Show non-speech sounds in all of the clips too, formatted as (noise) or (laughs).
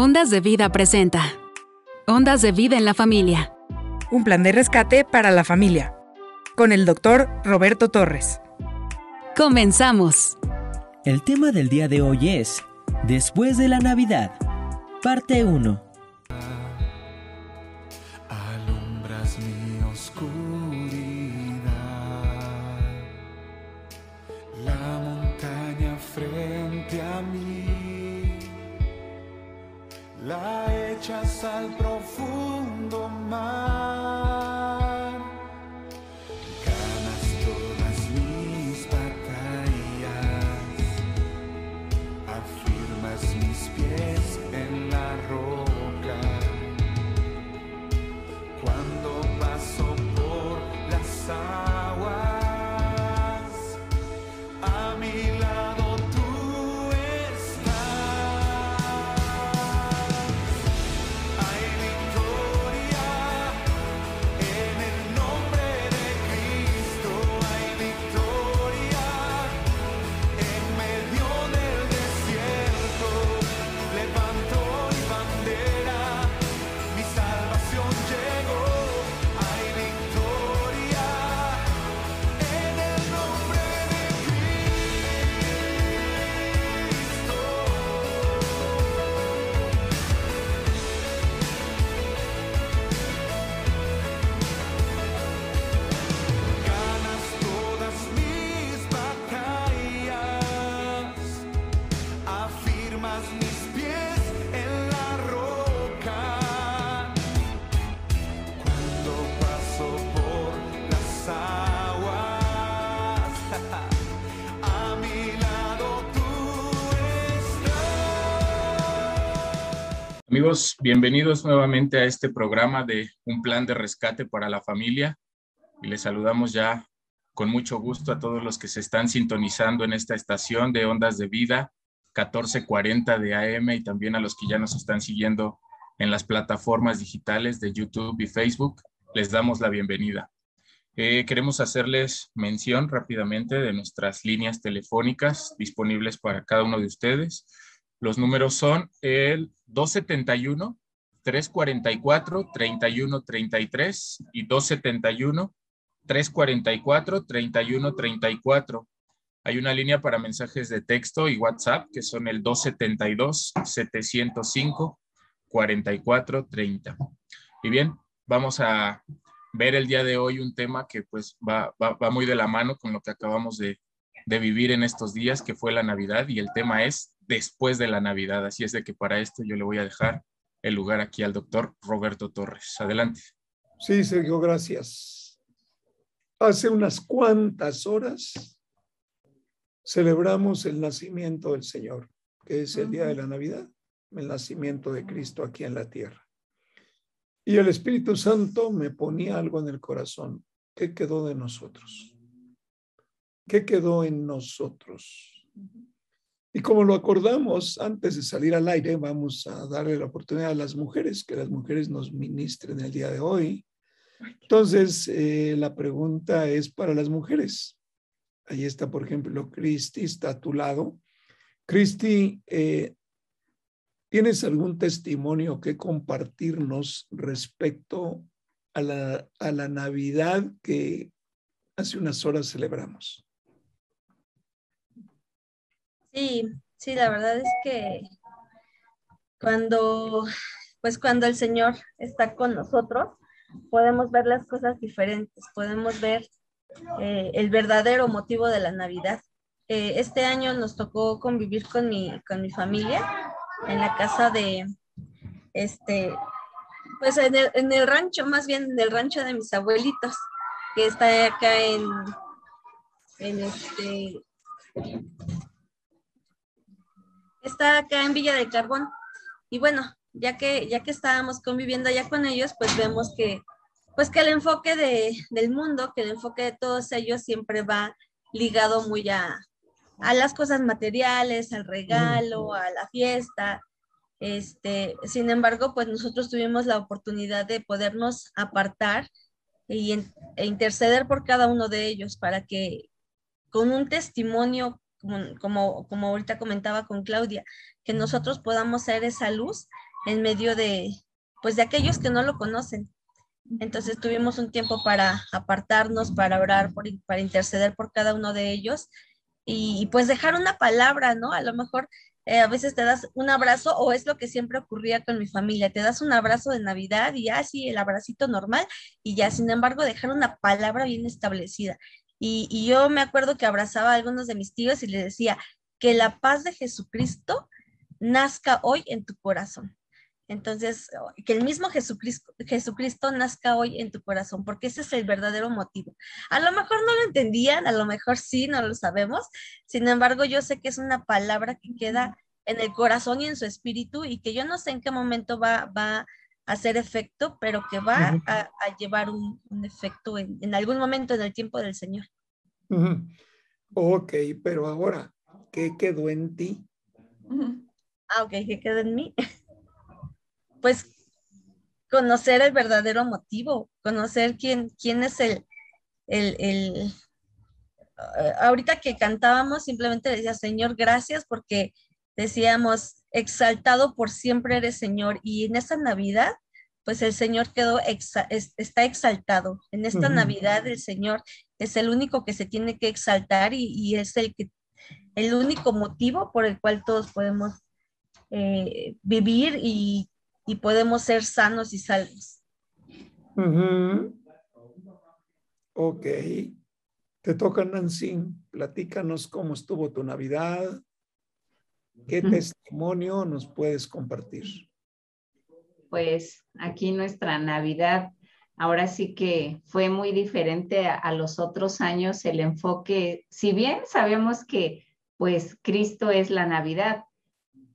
Ondas de Vida presenta. Ondas de Vida en la Familia. Un plan de rescate para la familia. Con el doctor Roberto Torres. Comenzamos. El tema del día de hoy es Después de la Navidad, parte 1. La echas al profundo mar. Amigos, bienvenidos nuevamente a este programa de Un Plan de Rescate para la Familia. Y les saludamos ya con mucho gusto a todos los que se están sintonizando en esta estación de Ondas de Vida 1440 de AM y también a los que ya nos están siguiendo en las plataformas digitales de YouTube y Facebook. Les damos la bienvenida. Eh, queremos hacerles mención rápidamente de nuestras líneas telefónicas disponibles para cada uno de ustedes. Los números son el 271 344 3133 y 271 344 3134. Hay una línea para mensajes de texto y WhatsApp que son el 272 705 4430. Y bien, vamos a ver el día de hoy un tema que pues va, va, va muy de la mano con lo que acabamos de, de vivir en estos días, que fue la Navidad, y el tema es después de la Navidad. Así es de que para esto yo le voy a dejar el lugar aquí al doctor Roberto Torres. Adelante. Sí, Sergio, gracias. Hace unas cuantas horas celebramos el nacimiento del Señor, que es el día de la Navidad, el nacimiento de Cristo aquí en la tierra. Y el Espíritu Santo me ponía algo en el corazón. ¿Qué quedó de nosotros? ¿Qué quedó en nosotros? Y como lo acordamos antes de salir al aire, vamos a darle la oportunidad a las mujeres, que las mujeres nos ministren el día de hoy. Entonces, eh, la pregunta es para las mujeres. Ahí está, por ejemplo, Cristi, está a tu lado. Cristi, eh, ¿tienes algún testimonio que compartirnos respecto a la, a la Navidad que hace unas horas celebramos? Sí, sí, la verdad es que cuando, pues cuando el Señor está con nosotros, podemos ver las cosas diferentes, podemos ver eh, el verdadero motivo de la Navidad. Eh, este año nos tocó convivir con mi, con mi familia en la casa de, este, pues en el, en el rancho, más bien en el rancho de mis abuelitos, que está acá en, en este, está acá en Villa del Carbón. Y bueno, ya que, ya que estábamos conviviendo allá con ellos, pues vemos que, pues que el enfoque de, del mundo, que el enfoque de todos ellos siempre va ligado muy a, a las cosas materiales, al regalo, a la fiesta. Este, sin embargo, pues nosotros tuvimos la oportunidad de podernos apartar y, e interceder por cada uno de ellos para que con un testimonio, como, como, como ahorita comentaba con Claudia, que nosotros podamos ser esa luz en medio de, pues de aquellos que no lo conocen. Entonces tuvimos un tiempo para apartarnos, para orar, por, para interceder por cada uno de ellos y, pues dejar una palabra, ¿no? A lo mejor eh, a veces te das un abrazo o es lo que siempre ocurría con mi familia, te das un abrazo de Navidad y así el abracito normal y ya, sin embargo, dejar una palabra bien establecida. Y, y yo me acuerdo que abrazaba a algunos de mis tíos y les decía que la paz de Jesucristo nazca hoy en tu corazón. Entonces, que el mismo Jesucristo, Jesucristo nazca hoy en tu corazón, porque ese es el verdadero motivo. A lo mejor no lo entendían, a lo mejor sí, no lo sabemos. Sin embargo, yo sé que es una palabra que queda en el corazón y en su espíritu y que yo no sé en qué momento va, va a hacer efecto, pero que va a, llevar un, efecto en, algún momento en el tiempo del Señor. Ok, pero ahora, ¿qué quedó en ti? Ah, ok, ¿qué quedó en mí? (laughs) pues conocer el verdadero motivo, conocer quién, quién es el, el, el, eh, ahorita que cantábamos simplemente decía, Señor, gracias porque decíamos, exaltado por siempre eres Señor. Y en esta Navidad, pues el Señor quedó, está exaltado. En esta Navidad el Señor es el único que se tiene que exaltar y, es el, que, el único motivo por el cual todos podemos eh, vivir y y podemos ser sanos y salvos. Ok. Te toca, Nancy. Platícanos cómo estuvo tu Navidad. ¿Qué testimonio nos puedes compartir? Pues aquí nuestra Navidad, ahora sí que fue muy diferente a, a los otros años. El enfoque, si bien sabemos que pues Cristo es la Navidad,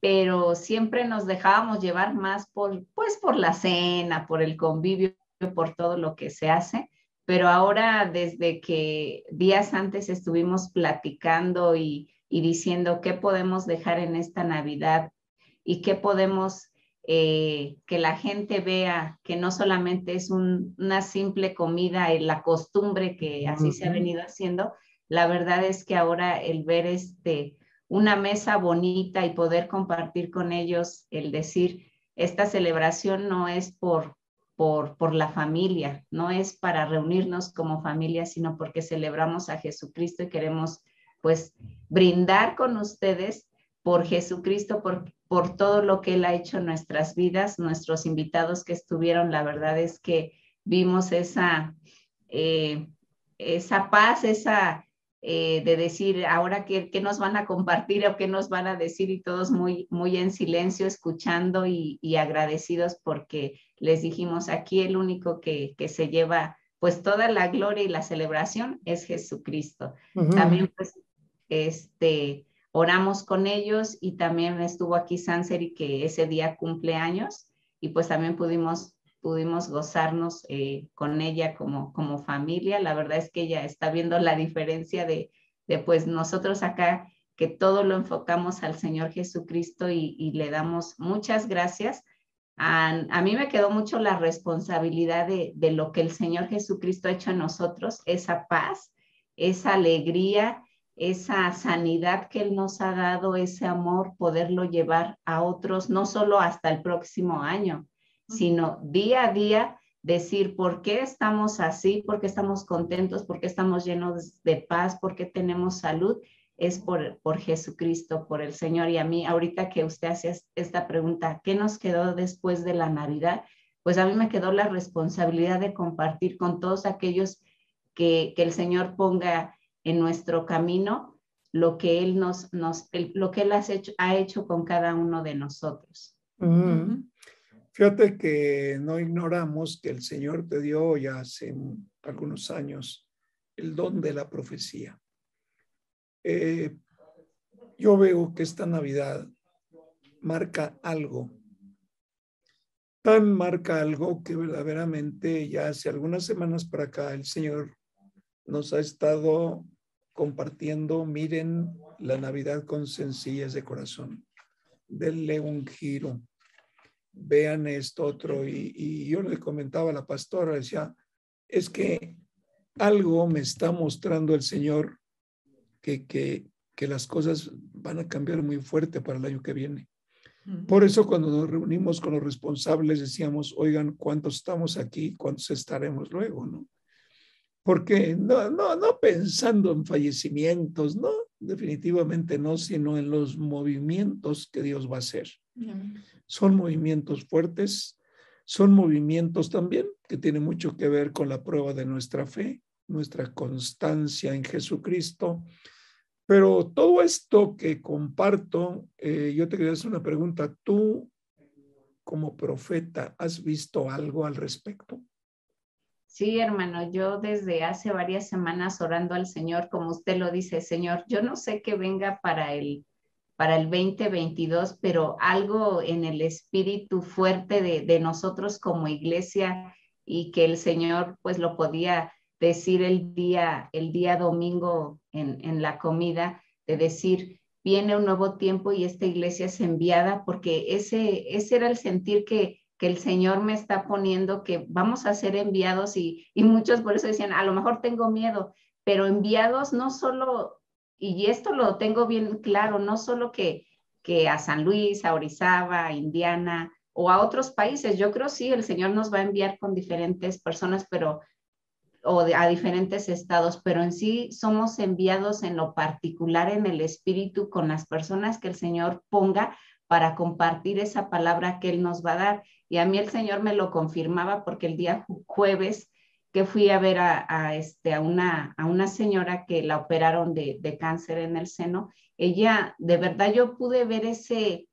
pero siempre nos dejábamos llevar más por, pues, por la cena, por el convivio, por todo lo que se hace. Pero ahora, desde que días antes estuvimos platicando y, diciendo qué podemos dejar en esta Navidad y qué podemos eh, que la gente vea que no solamente es una simple comida y la costumbre que así se ha venido haciendo, la verdad es que ahora el ver este una mesa bonita y poder compartir con ellos el decir, esta celebración no es por, por, por la familia, no es para reunirnos como familia, sino porque celebramos a Jesucristo y queremos pues brindar con ustedes por Jesucristo, por, por todo lo que Él ha hecho en nuestras vidas. Nuestros invitados que estuvieron, la verdad es que vimos esa, eh, esa paz, esa, eh, de decir ahora qué, nos van a compartir o qué nos van a decir y todos muy, muy en silencio escuchando y, agradecidos porque les dijimos aquí el único que, se lleva pues toda la gloria y la celebración es Jesucristo. También pues este oramos con ellos y también estuvo aquí Sanseri que ese día cumple años y pues también pudimos pudimos gozarnos eh, con ella como, como familia. La verdad es que ella está viendo la diferencia de, de pues nosotros acá que todo lo enfocamos al Señor Jesucristo y, le damos muchas gracias. A, a, mí me quedó mucho la responsabilidad de, de, lo que el Señor Jesucristo ha hecho en nosotros, esa paz, esa alegría, esa sanidad que Él nos ha dado, ese amor, poderlo llevar a otros, no solo hasta el próximo año, sino día a día decir por qué estamos así, por qué estamos contentos, por qué estamos llenos de paz, por qué tenemos salud, es por, por Jesucristo, por el Señor. Y a mí, ahorita que usted hace esta pregunta, ¿qué nos quedó después de la Navidad? Pues a mí me quedó la responsabilidad de compartir con todos aquellos que, el Señor ponga en nuestro camino lo que Él nos, nos lo que Él ha hecho, ha hecho con cada uno de nosotros. Fíjate que no ignoramos que el Señor te dio ya hace algunos años el don de la profecía. Eh, yo veo que esta Navidad marca algo, tan marca algo que verdaderamente ya hace algunas semanas para acá el Señor nos ha estado compartiendo, miren la Navidad con sencillez de corazón, denle un giro vean esto otro. Y, yo le comentaba a la pastora, decía, es que algo me está mostrando el Señor que, que, que las cosas van a cambiar muy fuerte para el año que viene. Por eso cuando nos reunimos con los responsables decíamos, oigan, ¿cuántos estamos aquí? ¿Cuántos estaremos luego? ¿no? Porque no, no, no pensando en fallecimientos, no, definitivamente no, sino en los movimientos que Dios va a hacer. Son movimientos fuertes, son movimientos también que tienen mucho que ver con la prueba de nuestra fe, nuestra constancia en Jesucristo, pero todo esto que comparto, eh, yo te quería hacer una pregunta. ¿Tú, como profeta, has visto algo al respecto? Sí, hermano, yo desde hace varias semanas orando al Señor, como usted lo dice, Señor, yo no sé qué venga para el, para el 2022, pero algo en el espíritu fuerte de, de nosotros como iglesia y que el Señor pues lo podía decir el día, el día domingo en, en la comida, de decir, viene un nuevo tiempo y esta iglesia es enviada, porque ese, ese era el sentir que, que el Señor me está poniendo, que vamos a ser enviados y, y muchos por eso decían, a lo mejor tengo miedo, pero enviados no solo, y esto lo tengo bien claro, no solo que, que a San Luis, a Orizaba, a Indiana o a otros países. Yo creo sí, el Señor nos va a enviar con diferentes personas, pero o a diferentes estados, pero en sí somos enviados en lo particular en el espíritu con las personas que el Señor ponga para compartir esa palabra que Él nos va a dar. Y a mí el Señor me lo confirmaba porque el día jueves que fui a ver a, este, a, una, a una señora que la operaron de, de, cáncer en el seno, ella, de verdad yo pude ver ese,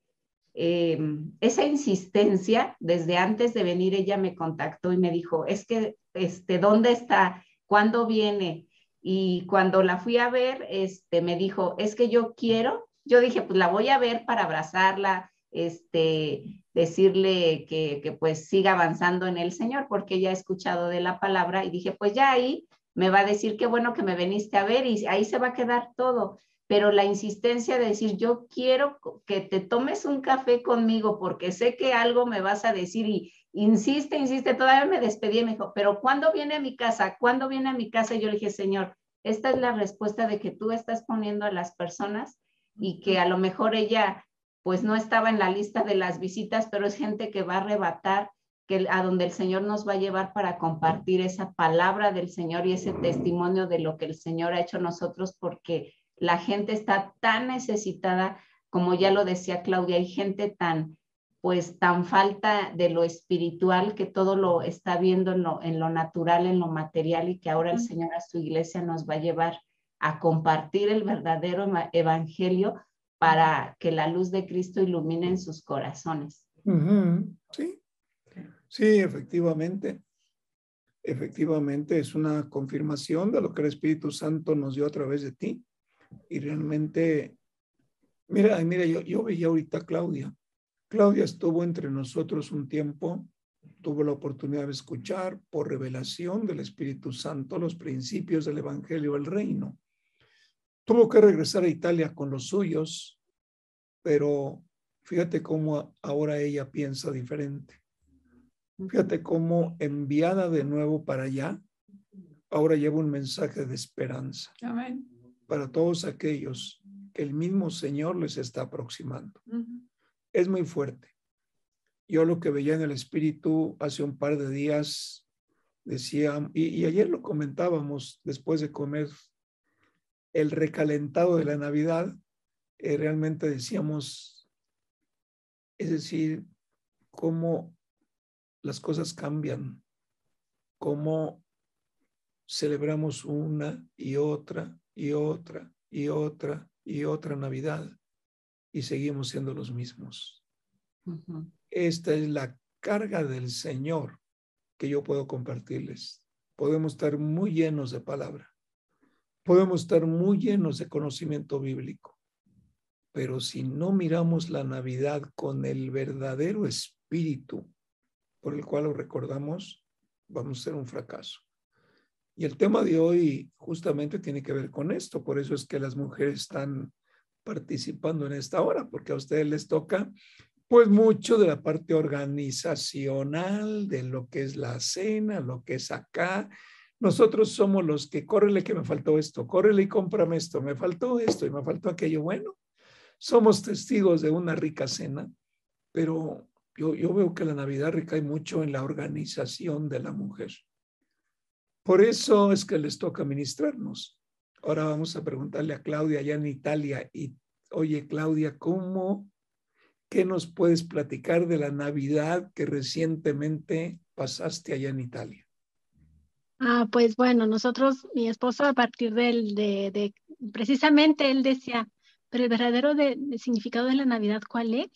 eh, esa insistencia, desde antes de venir ella me contactó y me dijo, es que, este, ¿dónde está? ¿Cuándo viene? Y cuando la fui a ver, este, me dijo, es que yo quiero, yo dije, pues la voy a ver para abrazarla, este, decirle que, pues siga avanzando en el Señor, porque ella ha escuchado de la palabra y dije, pues ya ahí me va a decir qué bueno que me veniste a ver y ahí se va a quedar todo pero la insistencia de decir, yo quiero que te tomes un café conmigo porque sé que algo me vas a decir y insiste, insiste, todavía me despedí y me dijo, pero ¿cuándo viene a mi casa? ¿Cuándo viene a mi casa? Y yo le dije, Señor, esta es la respuesta de que tú estás poniendo a las personas y que a lo mejor ella pues no estaba en la lista de las visitas, pero es gente que va a arrebatar que a donde el Señor nos va a llevar para compartir esa palabra del Señor y ese testimonio de lo que el Señor ha hecho nosotros porque la gente está tan necesitada, como ya lo decía Claudia, hay gente tan, pues tan falta de lo espiritual que todo lo está viendo en lo, en lo natural, en lo material y que ahora el Señor a su iglesia nos va a llevar a compartir el verdadero evangelio para que la luz de Cristo ilumine en sus corazones. Sí, sí, efectivamente. Efectivamente, es una confirmación de lo que el Espíritu Santo nos dio a través de ti. Y realmente, mira, mira, yo, yo veía ahorita a Claudia. Claudia estuvo entre nosotros un tiempo, tuvo la oportunidad de escuchar por revelación del Espíritu Santo los principios del Evangelio del Reino. Tuvo que regresar a Italia con los suyos, pero fíjate cómo ahora ella piensa diferente. Fíjate cómo enviada de nuevo para allá, ahora lleva un mensaje de esperanza. Amén para todos aquellos que el mismo Señor les está aproximando. Es muy fuerte. Yo lo que veía en el Espíritu hace un par de días, decía, y, ayer lo comentábamos después de comer el recalentado de la Navidad, eh, realmente decíamos, es decir, cómo las cosas cambian, cómo celebramos una y otra y otra y otra y otra Navidad y seguimos siendo los mismos. Esta es la carga del Señor que yo puedo compartirles. Podemos estar muy llenos de palabra. Podemos estar muy llenos de conocimiento bíblico. Pero si no miramos la Navidad con el verdadero espíritu por el cual lo recordamos, vamos a ser un fracaso. Y el tema de hoy justamente tiene que ver con esto, por eso es que las mujeres están participando en esta hora, porque a ustedes les toca pues mucho de la parte organizacional, de lo que es la cena, lo que es acá. Nosotros somos los que, córrele que me faltó esto, córrele y cómprame esto, me faltó esto y me faltó aquello. Bueno, somos testigos de una rica cena pero yo, yo veo que la Navidad recae mucho en la organización de la mujer. Por eso es que les toca ministrarnos. Ahora vamos a preguntarle a Claudia allá en Italia. Y, oye, Claudia, ¿cómo, qué nos puedes platicar de la Navidad que recientemente pasaste allá en Italia? Ah, pues bueno, nosotros, mi esposo, a partir de, de precisamente él decía, pero el verdadero de, significado de la Navidad, ¿cuál es?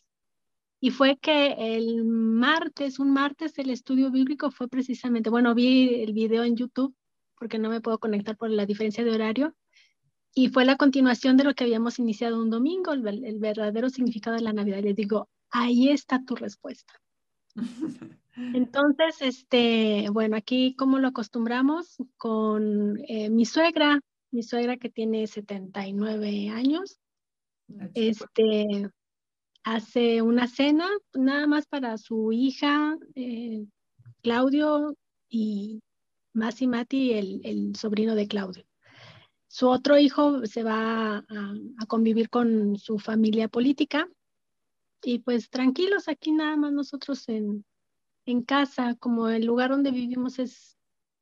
Y fue que el martes, un martes, el estudio bíblico fue precisamente, bueno, vi el video en YouTube porque no me puedo conectar por la diferencia de horario, y fue la continuación de lo que habíamos iniciado un domingo, el, el verdadero significado de la Navidad. Les digo, ahí está tu respuesta. (laughs) Entonces, este, bueno, aquí como lo acostumbramos con eh, mi suegra, mi suegra que tiene 79 años, este, hace una cena nada más para su hija, eh, Claudio y Masi Mati, el, el, sobrino de Claudio. Su otro hijo se va a, a convivir con su familia política y pues tranquilos aquí nada más nosotros en, en casa, como el lugar donde vivimos es,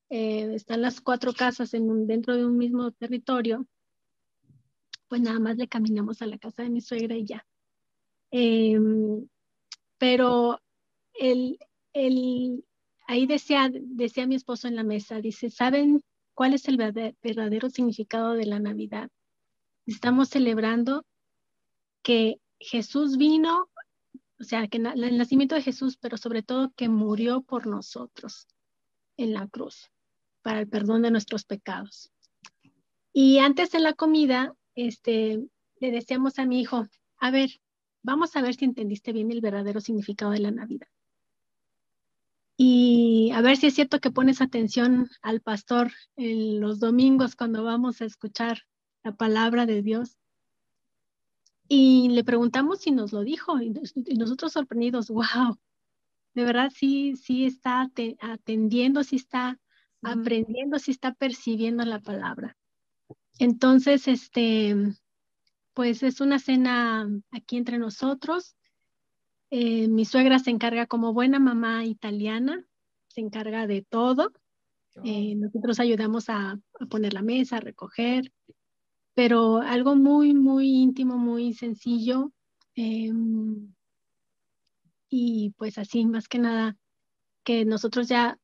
eh, están las cuatro casas en dentro de un mismo territorio, pues nada más le caminamos a la casa de mi suegra y ya. Em, pero el, el, ahí decía, decía mi esposo en la mesa, dice, ¿saben cuál es el verdadero significado de la Navidad? Estamos celebrando que Jesús vino o sea, que el nacimiento de Jesús, pero sobre todo que murió por nosotros en la cruz para el perdón de nuestros pecados. Y antes de la comida, este, le decíamos a mi hijo, a ver, vamos a ver si entendiste bien el verdadero significado de la Navidad. Y a ver si es cierto que pones atención al pastor en los domingos cuando vamos a escuchar la palabra de Dios. Y le preguntamos si nos lo dijo y, nosotros sorprendidos, wow, de verdad sí, sí está atendiendo, sí está aprendiendo, sí está percibiendo la palabra. Entonces, este, pues es una cena aquí entre nosotros. Eh, mi suegra se encarga como buena mamá italiana, se encarga de todo. Eh, nosotros ayudamos a, a, poner la mesa, a recoger, pero algo muy, muy íntimo, muy sencillo. Em, y pues así, más que nada, que nosotros ya,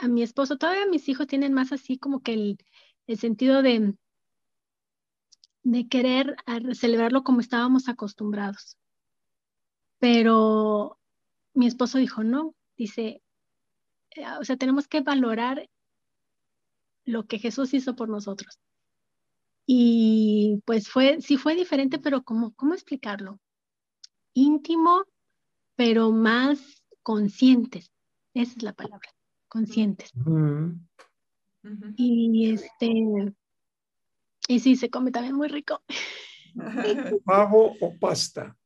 a mi esposo, todavía mis hijos tienen más así como que el, el sentido de, de querer celebrarlo como estábamos acostumbrados. Pero mi esposo dijo, no, dice, o sea, tenemos que valorar lo que Jesús hizo por nosotros. Y pues fue, sí fue diferente, pero ¿cómo, cómo explicarlo? Íntimo, pero más conscientes. Esa es la palabra, conscientes. Y este, y sí, se come también muy rico. (laughs) ¿Pavo o pasta?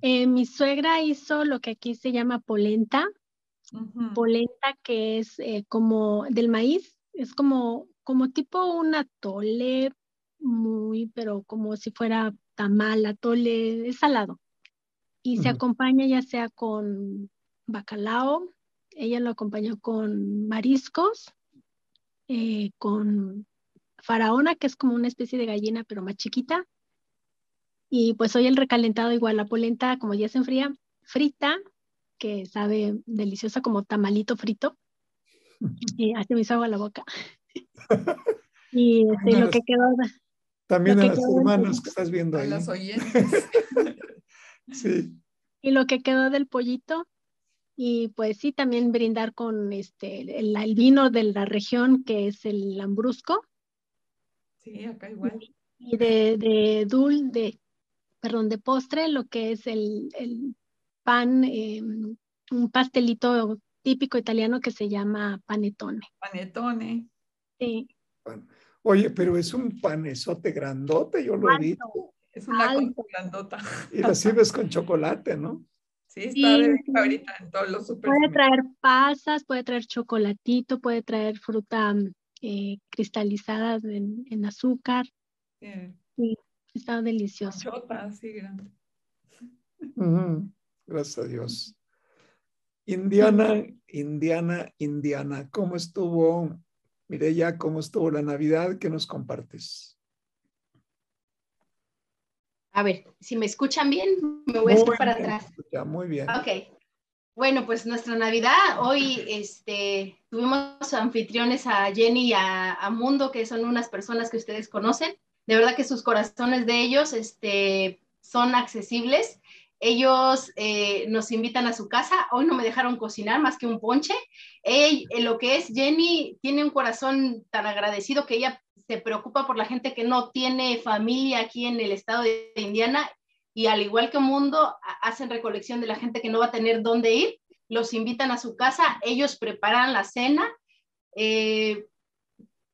Eh, mi suegra hizo lo que aquí se llama polenta. Polenta que es eh, como del maíz, es como, como tipo un atole, muy, pero como si fuera tamal, atole, es salado. Y se acompaña ya sea con bacalao, ella lo acompañó con mariscos, eh, con faraona, que es como una especie de gallina, pero más chiquita. Y pues hoy el recalentado igual, la polenta, como ya se enfría, frita, que sabe deliciosa como tamalito frito. Y hace me hizo agua la boca. (laughs) y este, lo que quedó, también a las hermanas que estás viendo ahí. A las oyentes. sí. (laughs) Y lo que quedó del pollito, y pues sí, también brindar con este el, el, vino de la región, que es el lambrusco. Sí, acá igual. Y de, de dul, de, perdón, de postre, lo que es el, el pan, eh, un pastelito típico italiano que se llama panetone. Panetone. Sí. Bueno, Oye, pero es un panesote grandote, yo lo he visto. Es una cosa grandota. Y lo sirves con (laughs) chocolate, ¿no? Sí, está de ahorita en todos los super. Puede traer pasas, puede traer chocolatito, puede traer fruta eh, cristalizada en, en azúcar. Sí. sí. está delicioso. Chota, así grande. Uh -huh. Gracias a Dios. Indiana, Indiana, Indiana, ¿cómo estuvo? Mireya, ¿cómo estuvo la Navidad? ¿Qué nos compartes? A ver, si me escuchan bien, me voy a estar para atrás. Ya, muy bien. Ok. Bueno, pues nuestra Navidad, hoy este, tuvimos anfitriones a Jenny y a, a, Mundo, que son unas personas que ustedes conocen. De verdad que sus corazones de ellos este, son accesibles. Ellos eh, nos invitan a su casa. Hoy no me dejaron cocinar más que un ponche. Ey, lo que es Jenny tiene un corazón tan agradecido que ella se preocupa por la gente que no tiene familia aquí en el estado de Indiana y al igual que Mundo, hacen recolección de la gente que no va a tener dónde ir, los invitan a su casa, ellos preparan la cena. Eh,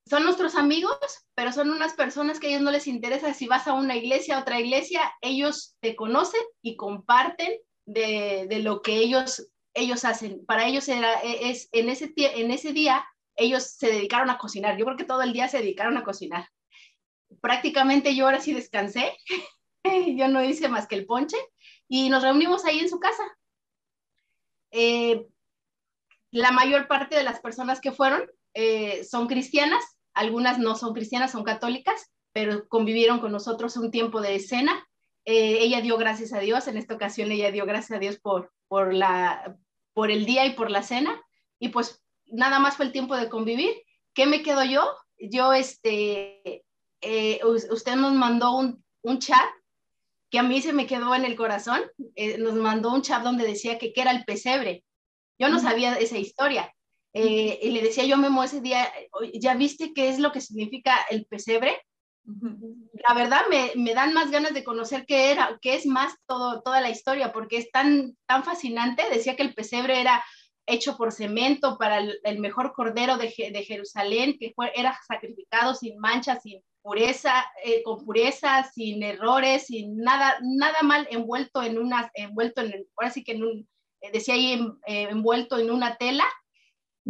son nuestros amigos, pero son unas personas que a ellos no les interesa si vas a una iglesia, a otra iglesia, ellos te conocen y comparten de, de lo que ellos, ellos hacen. Para ellos era, e, es, en, ese, en ese día ellos se dedicaron a cocinar. Yo creo que todo el día se dedicaron a cocinar. Prácticamente yo ahora sí descansé. (laughs) yo no hice más que el ponche y nos reunimos ahí en su casa. Eh, la mayor parte de las personas que fueron eh, son cristianas, algunas no son cristianas, son católicas, pero convivieron con nosotros un tiempo de escena. Eh, ella dio gracias a Dios, en esta ocasión ella dio gracias a Dios por, por, la, por el día y por la cena, y pues nada más fue el tiempo de convivir. ¿Qué me quedo yo? Yo, este, usted nos mandó un, un chat que a mí se me quedó en el corazón. Eh, nos mandó un chat donde decía que qué era el pesebre. Yo no sabía esa historia. Eh, y le decía yo a Memo ese día, ¿ya viste qué es lo que significa el pesebre? La verdad me, me, dan más ganas de conocer qué era, qué es más todo, toda la historia, porque es tan, tan fascinante. Decía que el pesebre era hecho por cemento para el, el mejor cordero de, de Jerusalén, que fue, era sacrificado sin manchas, sin, pureza, eh, con pureza, sin errores, sin nada, nada mal envuelto en una, envuelto en, ahora sí que en un, eh, decía ahí envuelto en una tela.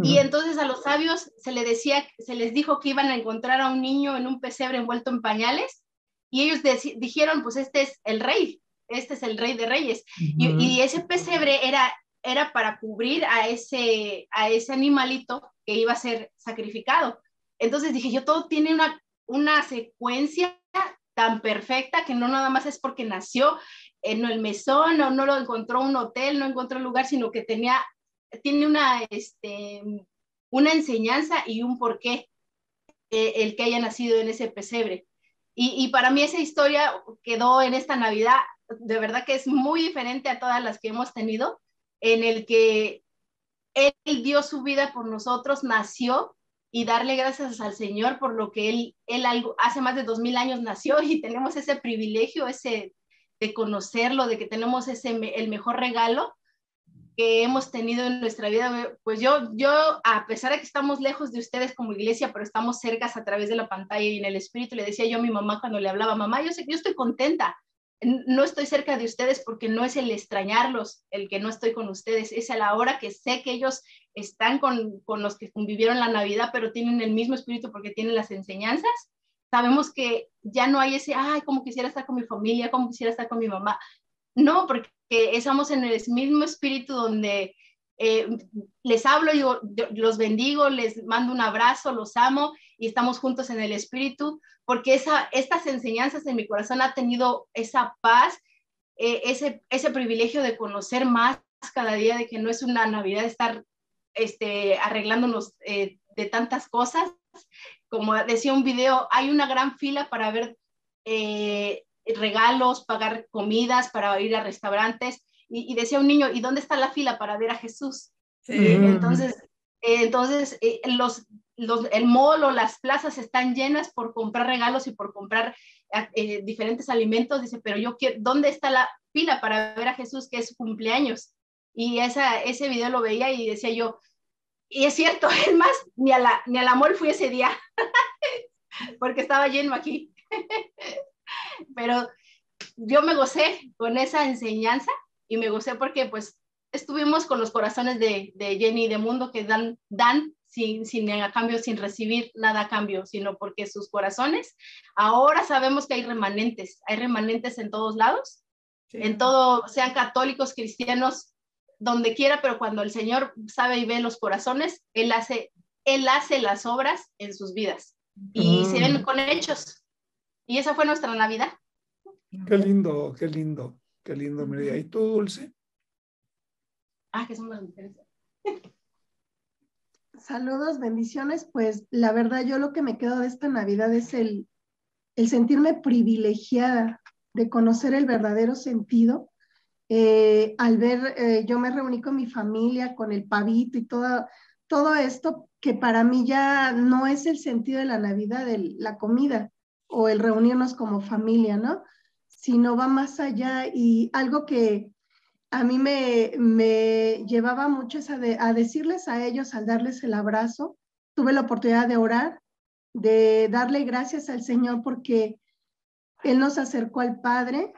Y entonces a los sabios se les decía, se les dijo que iban a encontrar a un niño en un pesebre envuelto en pañales y ellos dijeron, pues este es el rey, este es el rey de reyes. y, y, ese pesebre era, era para cubrir a ese, a ese animalito que iba a ser sacrificado. Entonces dije, yo todo tiene una una secuencia tan perfecta que no nada más es porque nació en el mesón o no lo encontró un hotel, no encontró un lugar, sino que tenía, tiene una, este, una enseñanza y un porqué eh, el que haya nacido en ese pesebre. Y, y, para mí esa historia quedó en esta Navidad, de verdad que es muy diferente a todas las que hemos tenido, en el que Él dio su vida por nosotros, nació y darle gracias al Señor por lo que Él, él algo, hace más de dos mil años nació y tenemos ese privilegio, ese de conocerlo, de que tenemos ese, el mejor regalo hemos tenido en nuestra vida. Pues yo, yo, a pesar de que estamos lejos de ustedes como iglesia, pero estamos cercas a través de la pantalla y en el espíritu, le decía yo a mi mamá cuando le hablaba, mamá, yo sé que yo estoy contenta, no estoy cerca de ustedes porque no es el extrañarlos el que no estoy con ustedes, es a la hora que sé que ellos están con, con, los que convivieron la Navidad, pero tienen el mismo espíritu porque tienen las enseñanzas. Sabemos que ya no hay ese, ay, como quisiera estar con mi familia, como quisiera estar con mi mamá. No, porque estamos en el mismo espíritu donde eh, les hablo, yo, los bendigo, les mando un abrazo, los amo y estamos juntos en el espíritu, porque esa, estas enseñanzas en mi corazón ha tenido esa paz, eh, ese, ese privilegio de conocer más cada día, de que no es una Navidad estar este, arreglándonos eh, de tantas cosas. Como decía un video, hay una gran fila para ver regalos, pagar comidas, para ir a restaurantes. Y, y, decía un niño, ¿y dónde está la fila para ver a Jesús? Sí. Entonces, entonces los, los, el mall o las plazas están llenas por comprar regalos y por comprar eh, diferentes alimentos, dice, pero yo quiero, ¿dónde está la fila para ver a Jesús que es su cumpleaños? Y esa, ese video lo veía y decía yo, y es cierto, (laughs) es más, ni a la, ni a la mall fui ese día, (laughs) porque estaba lleno aquí. (laughs) pero yo me gocé con esa enseñanza y me gocé porque pues estuvimos con los corazones de, de Jenny y de Mundo que dan, dan sin, sin a cambio, sin recibir nada a cambio, sino porque sus corazones, ahora sabemos que hay remanentes, hay remanentes en todos lados, en todo, sean católicos, cristianos, donde quiera, pero cuando el Señor sabe y ve los corazones, Él hace, Él hace las obras en sus vidas y se ven Mm. con hechos. Y esa fue nuestra Navidad. Qué lindo, qué lindo, qué lindo, María. ¿Y tú, Dulce? Ah, que son las mujeres. (laughs) Saludos, bendiciones. Pues la verdad, yo lo que me quedo de esta Navidad es el, el sentirme privilegiada de conocer el verdadero sentido. Eh, al ver, eh, yo me reuní con mi familia, con el pavito y todo, todo esto, que para mí ya no es el sentido de la Navidad, de la comida o el reunirnos como familia, ¿no? Sino va más allá y algo que a mí me, me llevaba mucho es a, a decirles a ellos, al darles el abrazo, tuve la oportunidad de orar, de darle gracias al Señor porque Él nos acercó al Padre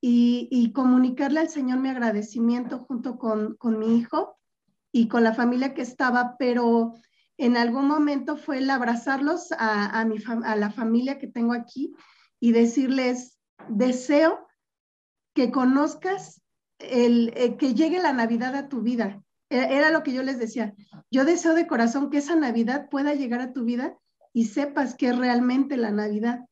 y, y comunicarle al Señor mi agradecimiento junto con, con mi hijo y con la familia que estaba, pero en algún momento fue el abrazarlos a, a, mi a la familia que tengo aquí y decirles, deseo que conozcas el, eh, que llegue la Navidad a tu vida. Era, era lo que yo les decía. Yo deseo de corazón que esa Navidad pueda llegar a tu vida y sepas que es realmente la Navidad.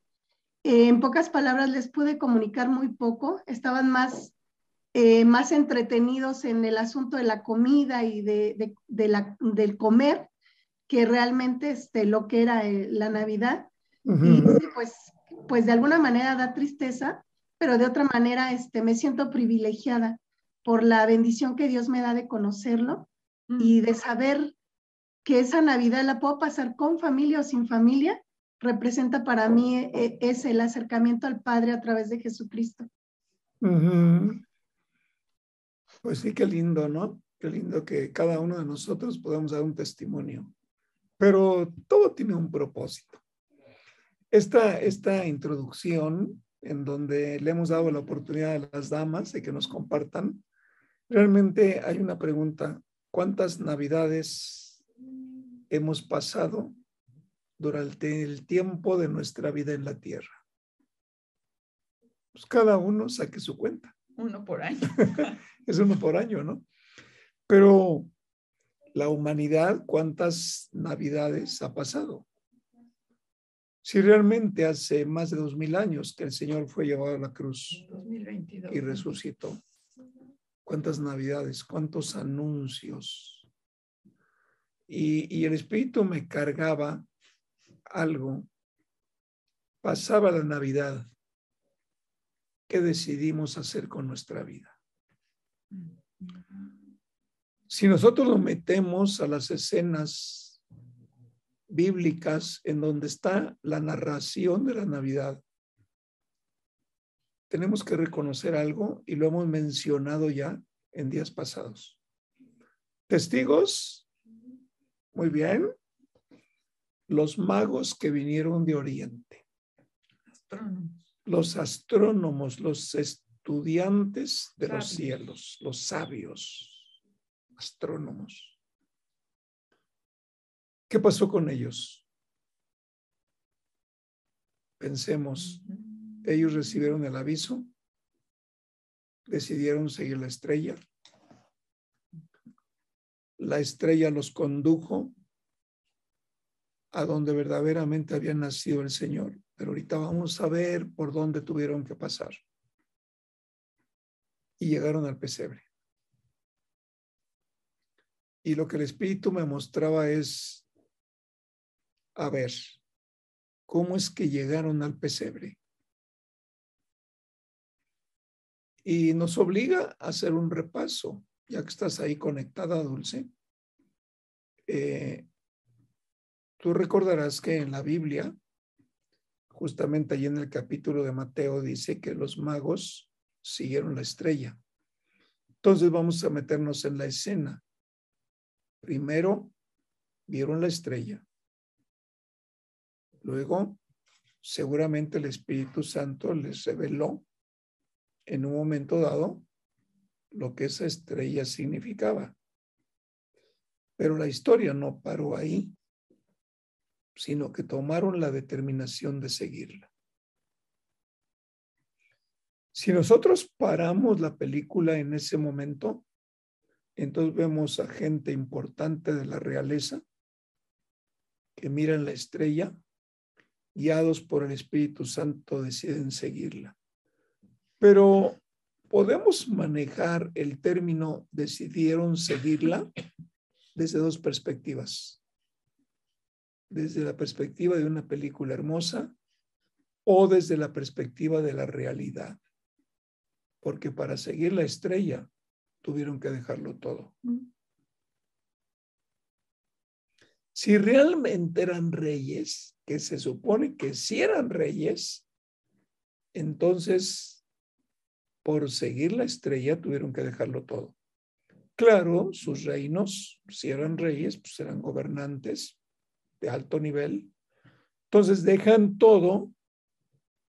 En pocas palabras les pude comunicar muy poco, estaban más, eh, más entretenidos en el asunto de la comida y de- de la, del comer que realmente este, lo que era eh, la Navidad. Y sí, pues, pues de alguna manera da tristeza, pero de otra manera este, me siento privilegiada por la bendición que Dios me da de conocerlo y de saber que esa Navidad la puedo pasar con familia o sin familia, representa para mí eh, es el acercamiento al Padre a través de Jesucristo. Ujú. Pues sí, qué lindo, ¿no? Qué lindo que cada uno de nosotros podamos dar un testimonio. Pero todo tiene un propósito. Esta, esta introducción en donde le hemos dado la oportunidad a las damas de que nos compartan, realmente hay una pregunta. ¿Cuántas navidades hemos pasado durante el tiempo de nuestra vida en la tierra? Pues cada uno saque su cuenta. Uno por año. (laughs) es uno por año, ¿no? Pero la humanidad, ¿cuántas navidades ha pasado? Si realmente hace más de dos mil años que el Señor fue llevado a la cruz 2022. y resucitó, ¿cuántas navidades, cuántos anuncios? Y, y el Espíritu me cargaba algo. Pasaba la Navidad. ¿Qué decidimos hacer con nuestra vida? Si nosotros nos metemos a las escenas bíblicas en donde está la narración de la Navidad, tenemos que reconocer algo y lo hemos mencionado ya en días pasados. Testigos, muy bien, los magos que vinieron de Oriente, los astrónomos, los estudiantes de los cielos, los sabios astrónomos. ¿Qué pasó con ellos? Pensemos, ellos recibieron el aviso, decidieron seguir la estrella, la estrella los condujo a donde verdaderamente había nacido el Señor, pero ahorita vamos a ver por dónde tuvieron que pasar. Y llegaron al pesebre. Y lo que el Espíritu me mostraba es, a ver, ¿cómo es que llegaron al pesebre? Y nos obliga a hacer un repaso, ya que estás ahí conectada, Dulce. Eh, tú recordarás que en la Biblia, justamente allí en el capítulo de Mateo, dice que los magos siguieron la estrella. Entonces vamos a meternos en la escena. Primero vieron la estrella. Luego, seguramente el Espíritu Santo les reveló en un momento dado lo que esa estrella significaba. Pero la historia no paró ahí, sino que tomaron la determinación de seguirla. Si nosotros paramos la película en ese momento, entonces vemos a gente importante de la realeza que miran la estrella, guiados por el Espíritu Santo, deciden seguirla. Pero podemos manejar el término decidieron seguirla desde dos perspectivas. Desde la perspectiva de una película hermosa o desde la perspectiva de la realidad. Porque para seguir la estrella tuvieron que dejarlo todo. Si realmente eran reyes, que se supone que si eran reyes, entonces por seguir la estrella tuvieron que dejarlo todo. Claro, sus reinos, si eran reyes, pues eran gobernantes de alto nivel. Entonces dejan todo,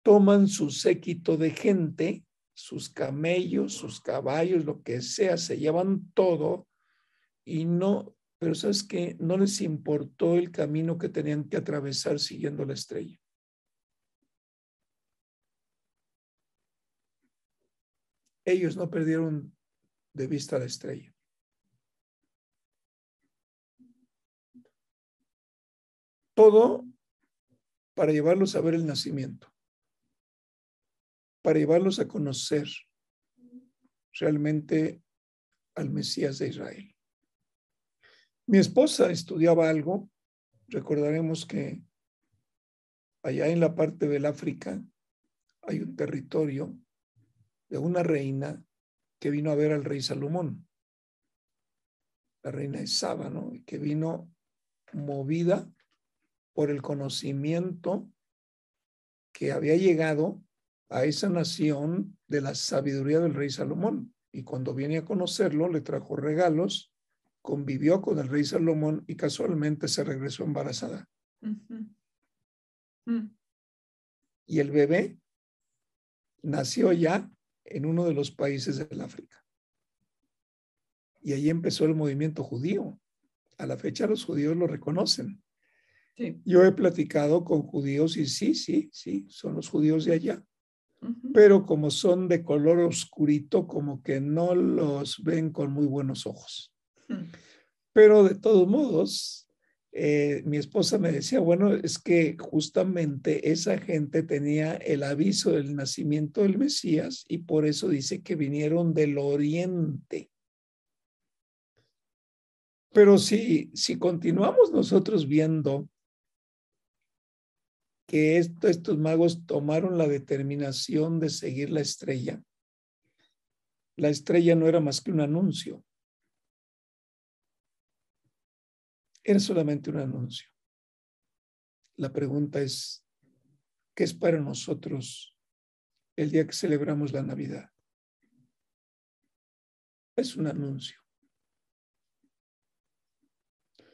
toman su séquito de gente, sus camellos, sus caballos, lo que sea, se llevan todo y no, pero sabes que no les importó el camino que tenían que atravesar siguiendo la estrella. ellos no perdieron de vista la estrella. Todo para llevarlos a ver el nacimiento, para llevarlos a conocer realmente al Mesías de Israel. Mi esposa estudiaba algo, recordaremos que allá en la parte del África hay un territorio de una reina que vino a ver al rey Salomón. La reina de Saba, ¿no? Que vino movida por el conocimiento que había llegado a esa nación de la sabiduría del rey Salomón. Y cuando viene a conocerlo, le trajo regalos, convivió con el rey Salomón y casualmente se regresó embarazada. Mm. Y el bebé nació ya en uno de los países del África. Y ahí empezó el movimiento judío. A la fecha los judíos lo reconocen. Yo he platicado con judíos y sí, sí, sí, son los judíos de allá. Pero como son de color oscurito, como que no los ven con muy buenos ojos. Pero de todos modos, eh, mi esposa me decía, bueno, es que justamente esa gente tenía el aviso del nacimiento del Mesías y por eso dice que vinieron del oriente. Pero si, si continuamos nosotros viendo que estos magos tomaron la determinación de seguir la estrella, la estrella no era más que un anuncio. Era solamente un anuncio. La pregunta es, ¿qué es para nosotros el día que celebramos la Navidad? Es un anuncio.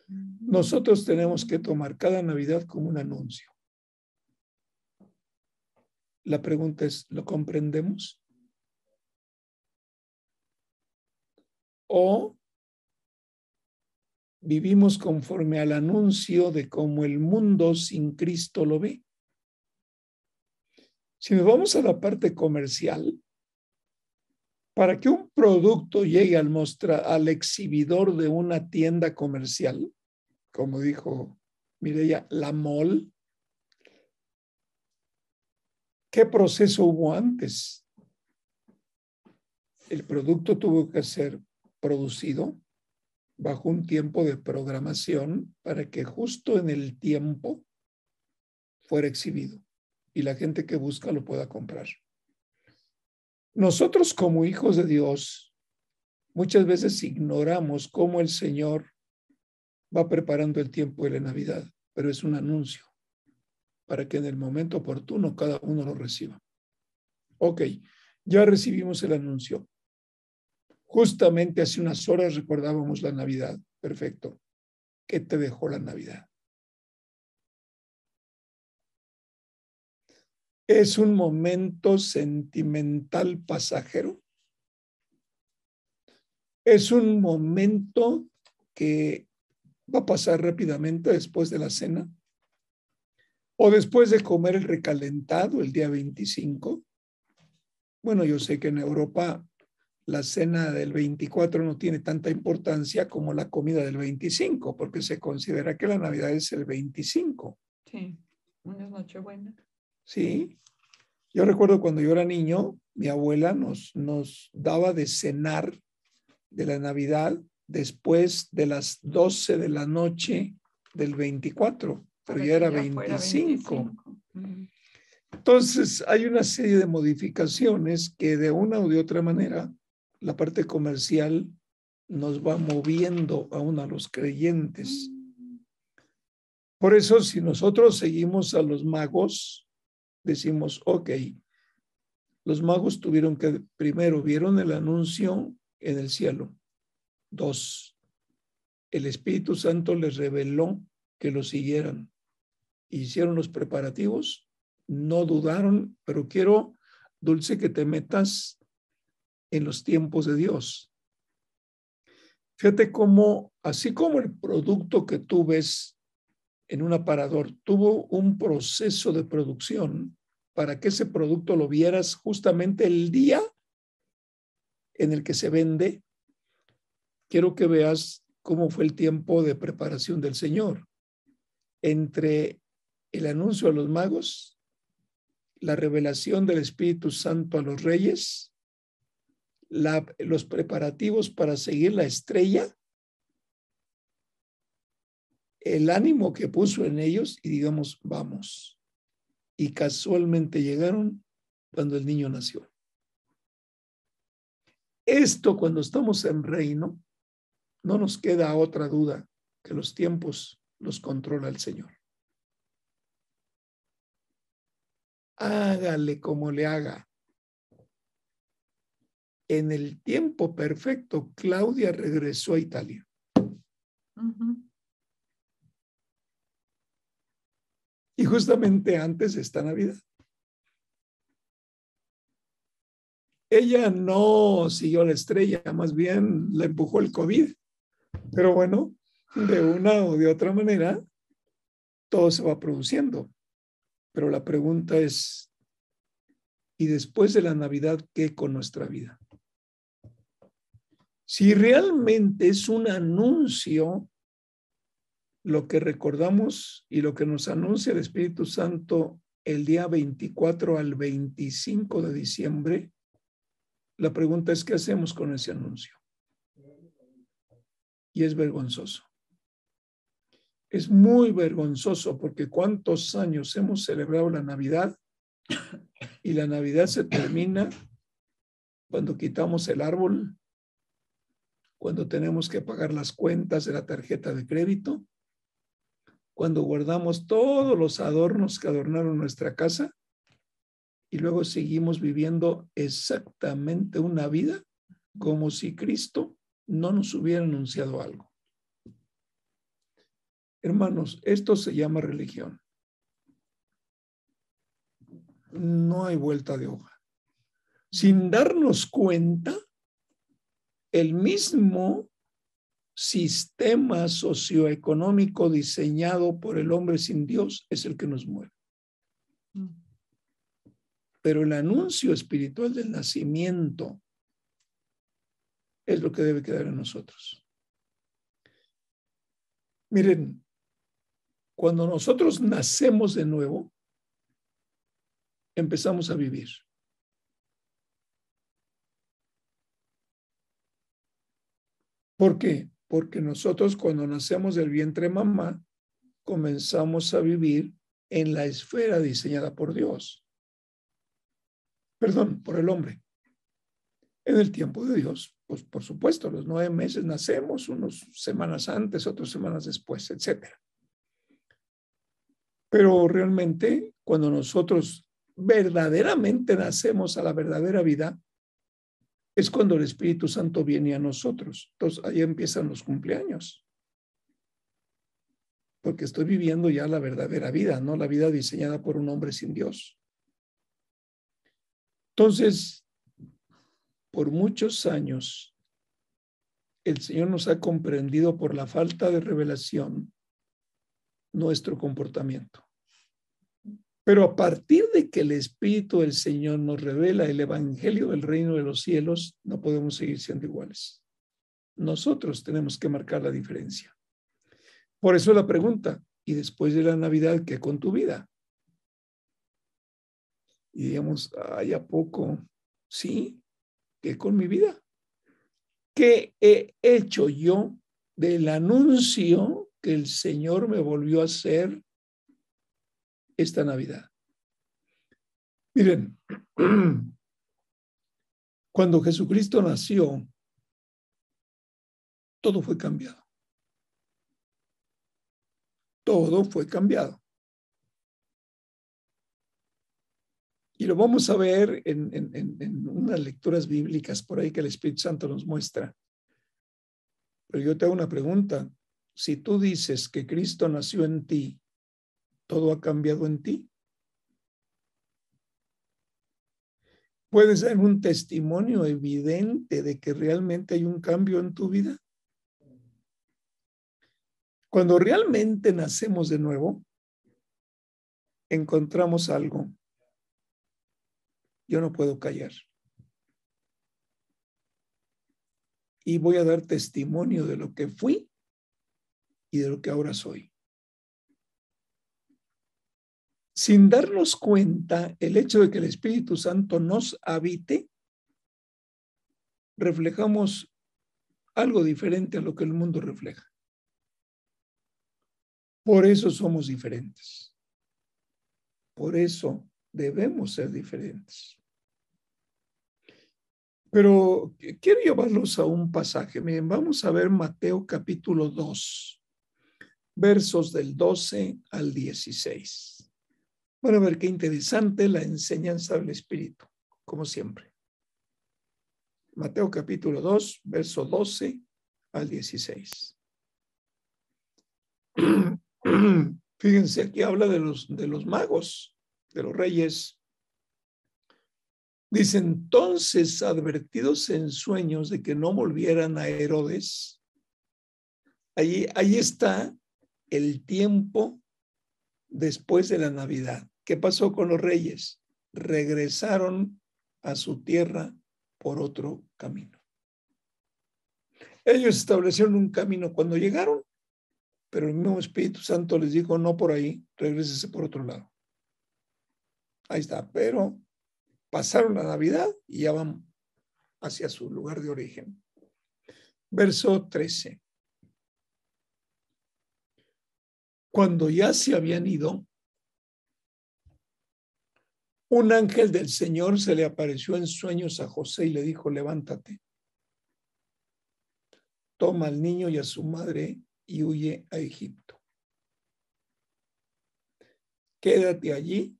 Nosotros tenemos que tomar cada Navidad como un anuncio. La pregunta es, ¿lo comprendemos? ¿O vivimos conforme al anuncio de cómo el mundo sin Cristo lo ve. Si nos vamos a la parte comercial, para que un producto llegue al, mostra, al exhibidor de una tienda comercial, como dijo Mireya, la mall, ¿qué proceso hubo antes? El producto tuvo que ser producido, bajo un tiempo de programación para que justo en el tiempo fuera exhibido y la gente que busca lo pueda comprar. Nosotros como hijos de Dios muchas veces ignoramos cómo el Señor va preparando el tiempo de la Navidad, pero es un anuncio para que en el momento oportuno cada uno lo reciba. Ok, ya recibimos el anuncio. Justamente hace unas horas recordábamos la Navidad. Perfecto. ¿Qué te dejó la Navidad? ¿Es un momento sentimental pasajero? ¿Es un momento que va a pasar rápidamente después de la cena? ¿O después de comer el recalentado el día 25? Bueno, yo sé que en Europa la cena del 24 no tiene tanta importancia como la comida del 25, porque se considera que la Navidad es el 25. Sí, una Nochebuena. Sí. Yo recuerdo cuando yo era niño, mi abuela nos, nos daba de cenar de la Navidad después de las 12 de la noche del 24, pero ya era que ya fuera 25. 25. Ujú. Entonces, hay una serie de modificaciones que de una u de otra manera la parte comercial nos va moviendo aún a los creyentes. Por eso, si nosotros seguimos a los magos, decimos, ok, los magos tuvieron que, primero, vieron el anuncio en el cielo. Dos, el Espíritu Santo les reveló que lo siguieran. Hicieron los preparativos, no dudaron, pero quiero, Dulce, que te metas en los tiempos de Dios. Fíjate cómo, así como el producto que tú ves en un aparador tuvo un proceso de producción para que ese producto lo vieras justamente el día en el que se vende, quiero que veas cómo fue el tiempo de preparación del Señor entre el anuncio a los magos, la revelación del Espíritu Santo a los reyes, los preparativos para seguir la estrella, el ánimo que puso en ellos y digamos, vamos. Y casualmente llegaron cuando el niño nació. Esto cuando estamos en reino, no nos queda otra duda que los tiempos los controla el Señor. Hágale como le haga. En el tiempo perfecto, Claudia regresó a Italia. Y justamente antes de esta Navidad. Ella no siguió la estrella, más bien la empujó el COVID. Pero bueno, de una o de otra manera, todo se va produciendo. Pero la pregunta es, ¿y después de la Navidad qué con nuestra vida? Si realmente es un anuncio lo que recordamos y lo que nos anuncia el Espíritu Santo el día 24 al 25 de diciembre, la pregunta es, ¿qué hacemos con ese anuncio? Y es vergonzoso. Es muy vergonzoso porque cuántos años hemos celebrado la Navidad y la Navidad se termina cuando quitamos el árbol, cuando tenemos que pagar las cuentas de la tarjeta de crédito, cuando guardamos todos los adornos que adornaron nuestra casa y luego seguimos viviendo exactamente una vida como si Cristo no nos hubiera anunciado algo. Hermanos, esto se llama religión. No hay vuelta de hoja. Sin darnos cuenta, el mismo sistema socioeconómico diseñado por el hombre sin Dios es el que nos mueve. Pero el anuncio espiritual del nacimiento es lo que debe quedar en nosotros. Miren, cuando nosotros nacemos de nuevo, empezamos a vivir. ¿Por qué? Porque nosotros cuando nacemos del vientre mamá, comenzamos a vivir en la esfera diseñada por Dios. Perdón, por el hombre. En el tiempo de Dios, pues por supuesto, los nueve meses nacemos, unos semanas antes, otras semanas después, etcétera. Pero realmente, cuando nosotros verdaderamente nacemos a la verdadera vida, es cuando el Espíritu Santo viene a nosotros. Entonces, ahí empiezan los cumpleaños. Porque estoy viviendo ya la verdadera vida, no la vida diseñada por un hombre sin Dios. Entonces, por muchos años, el Señor nos ha comprendido por la falta de revelación nuestro comportamiento. Pero a partir de que el Espíritu del Señor nos revela el Evangelio del reino de los cielos, no podemos seguir siendo iguales. Nosotros tenemos que marcar la diferencia. Por eso la pregunta, ¿y después de la Navidad qué con tu vida? Y digamos, ay, ¿a poco? Sí, ¿qué con mi vida? ¿Qué he hecho yo del anuncio el Señor me volvió a hacer esta Navidad. Miren, (clears throat) cuando Jesucristo nació, todo fue cambiado. Todo fue cambiado. Y lo vamos a ver en, en, unas lecturas bíblicas por ahí que el Espíritu Santo nos muestra. Pero yo te hago una pregunta. Si tú dices que Cristo nació en ti todo ha cambiado en ti. Puedes dar un testimonio evidente de que realmente hay un cambio en tu vida. Cuando realmente nacemos de nuevo, encontramos algo. Yo no puedo callar. Y voy a dar testimonio de lo que fui y de lo que ahora soy sin darnos cuenta, el hecho de que el Espíritu Santo nos habite, reflejamos algo diferente a lo que el mundo refleja. Por eso somos diferentes. Por eso debemos ser diferentes. Pero quiero llevarlos a un pasaje. Miren, vamos a ver Mateo capítulo 2, versos del 12 al 16. Bueno, a ver qué interesante la enseñanza del Espíritu, como siempre. Mateo capítulo 2, verso 12 al 16. (clears throat) Fíjense, aquí habla de los, de los magos, de los reyes. Dice, entonces, advertidos en sueños de que no volvieran a Herodes, ahí, ahí está el tiempo después de la Navidad. ¿Qué pasó con los reyes? Regresaron a su tierra por otro camino. Ellos establecieron un camino cuando llegaron, pero el mismo Espíritu Santo les dijo, no por ahí, regrésese por otro lado. Ahí está, pero pasaron la Navidad y ya van hacia su lugar de origen. Verso 13. Cuando ya se habían ido, un ángel del Señor se le apareció en sueños a José y le dijo, levántate, toma al niño y a su madre y huye a Egipto. Quédate allí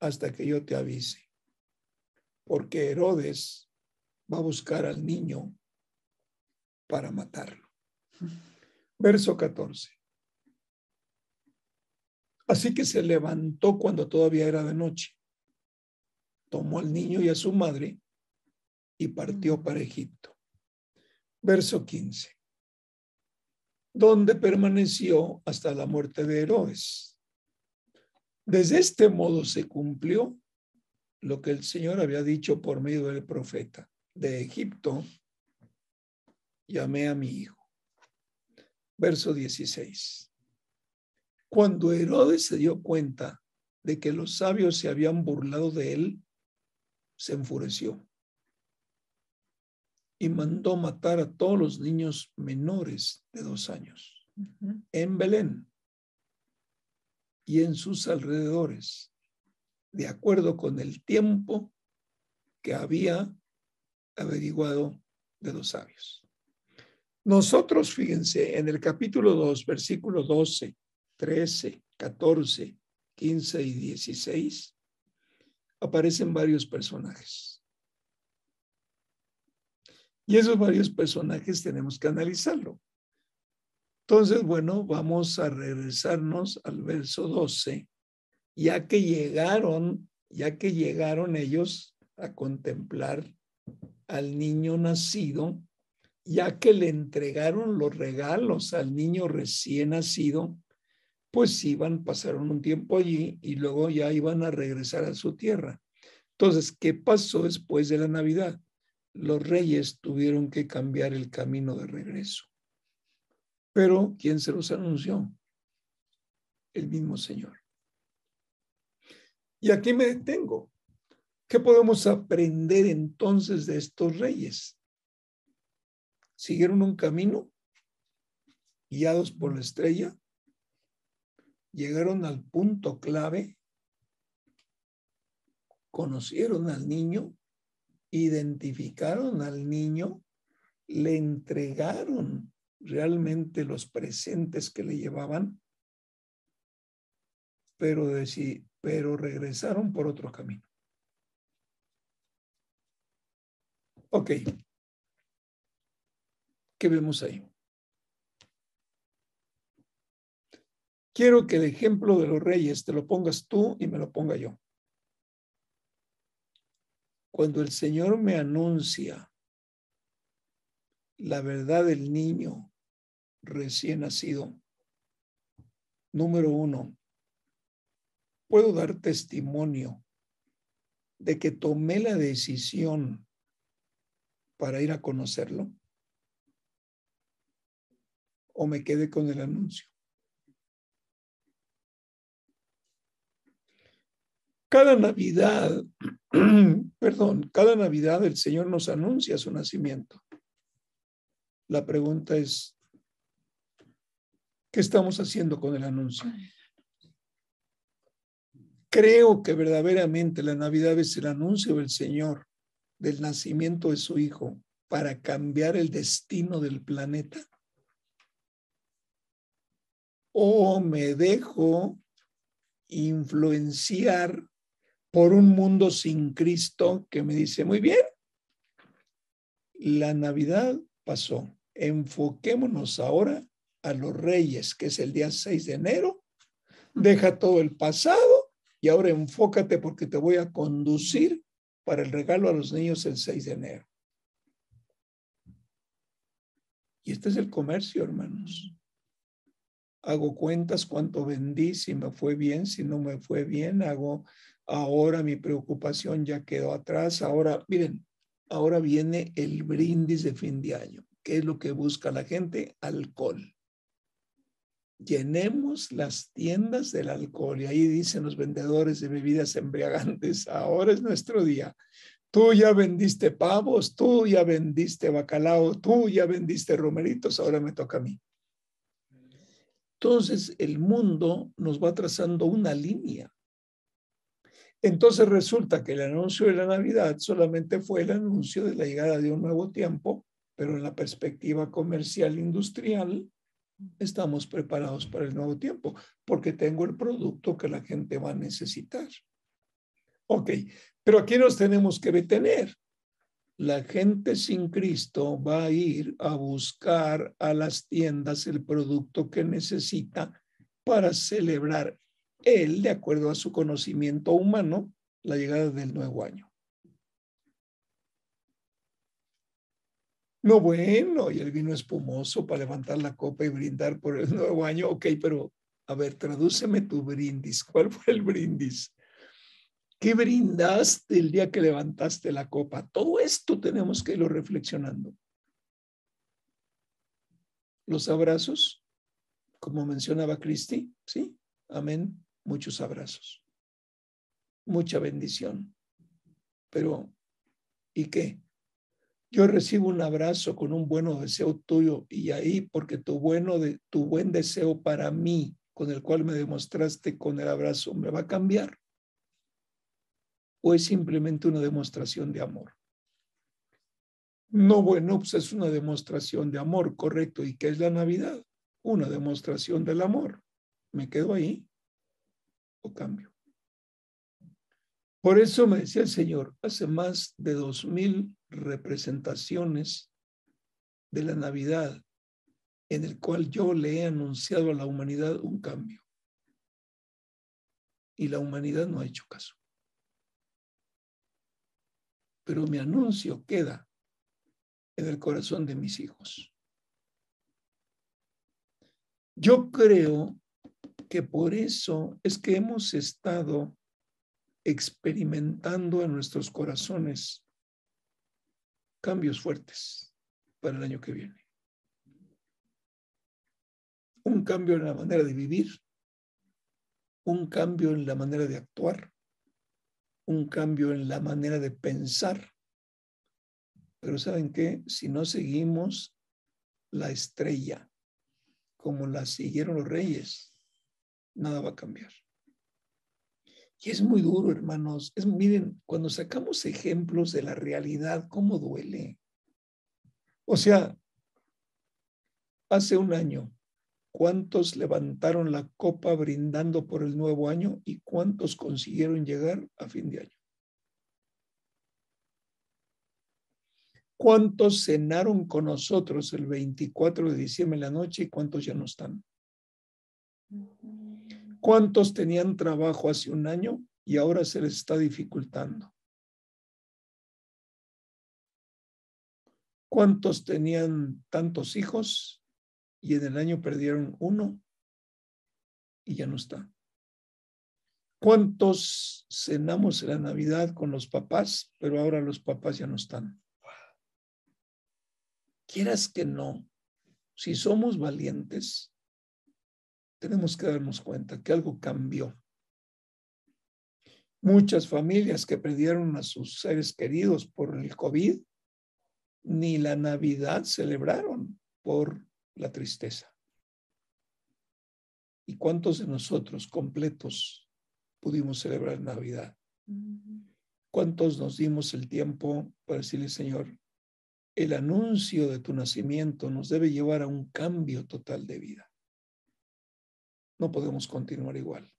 hasta que yo te avise, porque Herodes va a buscar al niño para matarlo. Verso 14. Así que se levantó cuando todavía era de noche. Tomó al niño y a su madre y partió para Egipto. Verso 15. Donde permaneció hasta la muerte de Herodes. Desde este modo se cumplió lo que el Señor había dicho por medio del profeta. De Egipto llamé a mi hijo. Verso 16. Cuando Herodes se dio cuenta de que los sabios se habían burlado de él, se enfureció y mandó matar a todos los niños menores de dos años en Belén y en sus alrededores, de acuerdo con el tiempo que había averiguado de los sabios. Nosotros, fíjense, en el capítulo 2, versículo 12 13, 14, 15 y 16, aparecen varios personajes. Y esos varios personajes tenemos que analizarlo. Entonces, bueno, vamos a regresarnos al verso 12, ya que llegaron, ya que llegaron ellos a contemplar al niño nacido, ya que le entregaron los regalos al niño recién nacido, pues iban, pasaron un tiempo allí y luego ya iban a regresar a su tierra. Entonces, ¿qué pasó después de la Navidad? Los reyes tuvieron que cambiar el camino de regreso. Pero, ¿quién se los anunció? El mismo Señor. Y aquí me detengo. ¿Qué podemos aprender entonces de estos reyes? ¿Siguieron un camino guiados por la estrella? ¿Llegaron al punto clave? ¿Conocieron al niño? ¿Identificaron al niño? ¿Le entregaron realmente los presentes que le llevaban? Pero, pero regresaron por otro camino. Ok. ¿Qué vemos ahí? Quiero que el ejemplo de los reyes te lo pongas tú y me lo ponga yo. Cuando el Señor me anuncia la verdad del niño recién nacido, número uno, puedo dar testimonio de que tomé la decisión para ir a conocerlo? ¿O me quedé con el anuncio? Cada Navidad, (clears throat) perdón, cada Navidad el Señor nos anuncia su nacimiento. La pregunta es, ¿qué estamos haciendo con el anuncio? Creo que verdaderamente la Navidad es el anuncio del Señor del nacimiento de su Hijo para cambiar el destino del planeta? ¿O me dejo influenciar por un mundo sin Cristo que me dice, muy bien, la Navidad pasó, enfoquémonos ahora a los reyes, que es el día 6 de enero, deja todo el pasado y ahora enfócate porque te voy a conducir para el regalo a los niños el 6 de enero. Y este es el comercio, hermanos. Hago cuentas cuánto vendí, si me fue bien, si no me fue bien, hago ahora mi preocupación ya quedó atrás. Ahora, miren, ahora viene el brindis de fin de año. ¿Qué es lo que busca la gente? Alcohol llenemos las tiendas del alcohol. Y ahí dicen los vendedores de bebidas embriagantes, (laughs) ahora es nuestro día. Tú ya vendiste pavos, tú ya vendiste bacalao, tú ya vendiste romeritos, ahora me toca a mí. Entonces el mundo nos va trazando una línea. Entonces resulta que el anuncio de la Navidad solamente fue el anuncio de la llegada de un nuevo tiempo, pero en la perspectiva comercial industrial estamos preparados para el nuevo tiempo, porque tengo el producto que la gente va a necesitar. Ok, pero aquí nos tenemos que detener. La gente sin Cristo va a ir a buscar a las tiendas el producto que necesita para celebrar él, de acuerdo a su conocimiento humano, la llegada del nuevo año. No, bueno, y el vino espumoso para levantar la copa y brindar por el nuevo año. Ok, pero a ver, tradúceme tu brindis. ¿Cuál fue el brindis? ¿Qué brindaste el día que levantaste la copa? Todo esto tenemos que irlo reflexionando. Los abrazos, como mencionaba Cristi, ¿sí? Amén. Muchos abrazos. Mucha bendición. Pero, ¿y qué? Yo recibo un abrazo con un buen deseo tuyo y ahí porque tu bueno de tu buen deseo para mí, con el cual me demostraste con el abrazo, me va a cambiar. O es simplemente una demostración de amor. No, bueno, pues es una demostración de amor, correcto. ¿Y qué es la Navidad? Una demostración del amor. ¿Me quedo ahí cambio? Por eso me decía el Señor, hace más de dos mil representaciones de la Navidad en el cual yo le he anunciado a la humanidad un cambio. Y la humanidad no ha hecho caso. Pero mi anuncio queda en el corazón de mis hijos. Yo creo que por eso es que hemos estado experimentando en nuestros corazones cambios fuertes para el año que viene. Un cambio en la manera de vivir, un cambio en la manera de actuar, un cambio en la manera de pensar. Pero ¿saben qué? Si no seguimos la estrella como la siguieron los reyes, nada va a cambiar. Y es muy duro, hermanos. Es, miren, cuando sacamos ejemplos de la realidad, ¿cómo duele? O sea, hace un año, ¿cuántos levantaron la copa brindando por el nuevo año y cuántos consiguieron llegar a fin de año? ¿Cuántos cenaron con nosotros el 24 de diciembre en la noche y cuántos ya no están? ¿Cuántos tenían trabajo hace un año y ahora se les está dificultando? ¿Cuántos tenían tantos hijos y en el año perdieron uno y ya no está? ¿Cuántos cenamos en la Navidad con los papás, pero ahora los papás ya no están? Quieras que no, si somos valientes, tenemos que darnos cuenta que algo cambió. Muchas familias que perdieron a sus seres queridos por el COVID, ni la Navidad celebraron por la tristeza. ¿Y cuántos de nosotros completos pudimos celebrar Navidad? ¿Cuántos nos dimos el tiempo para decirle, Señor, el anuncio de tu nacimiento nos debe llevar a un cambio total de vida? No podemos continuar igual.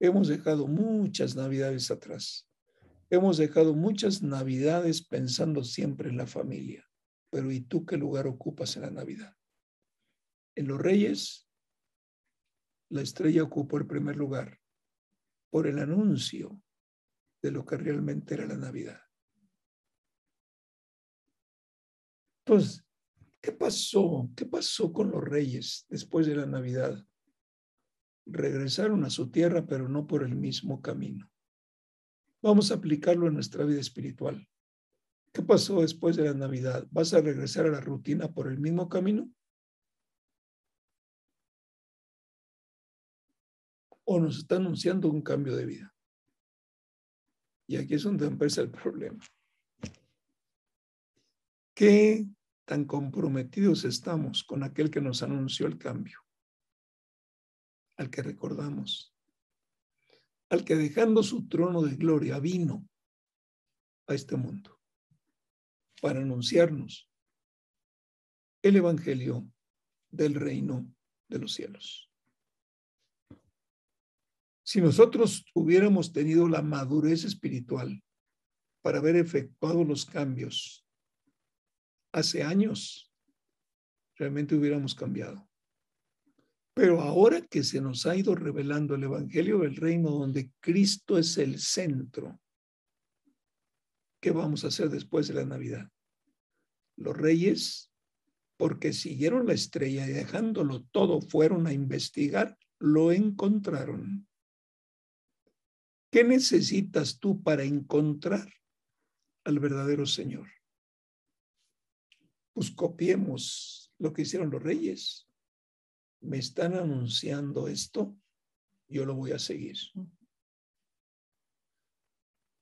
Hemos dejado muchas navidades atrás. Hemos dejado muchas navidades pensando siempre en la familia. Pero ¿y tú qué lugar ocupas en la Navidad? En los reyes, la estrella ocupó el primer lugar por el anuncio de lo que realmente era la Navidad. Entonces, ¿qué pasó? ¿Qué pasó con los reyes después de la Navidad? Regresaron a su tierra, pero no por el mismo camino. Vamos a aplicarlo en nuestra vida espiritual. ¿Qué pasó después de la Navidad? ¿Vas a regresar a la rutina por el mismo camino? ¿O nos está anunciando un cambio de vida? Y aquí es donde empieza el problema. ¿Qué tan comprometidos estamos con aquel que nos anunció el cambio? Al que recordamos, al que dejando su trono de gloria vino a este mundo para anunciarnos el Evangelio del reino de los cielos. Si nosotros hubiéramos tenido la madurez espiritual para haber efectuado los cambios hace años, realmente hubiéramos cambiado. Pero ahora que se nos ha ido revelando el Evangelio del Reino, donde Cristo es el centro, ¿qué vamos a hacer después de la Navidad? Los reyes, porque siguieron la estrella y dejándolo todo, fueron a investigar, lo encontraron. ¿Qué necesitas tú para encontrar al verdadero Señor? Pues copiemos lo que hicieron los reyes me están anunciando esto, yo lo voy a seguir.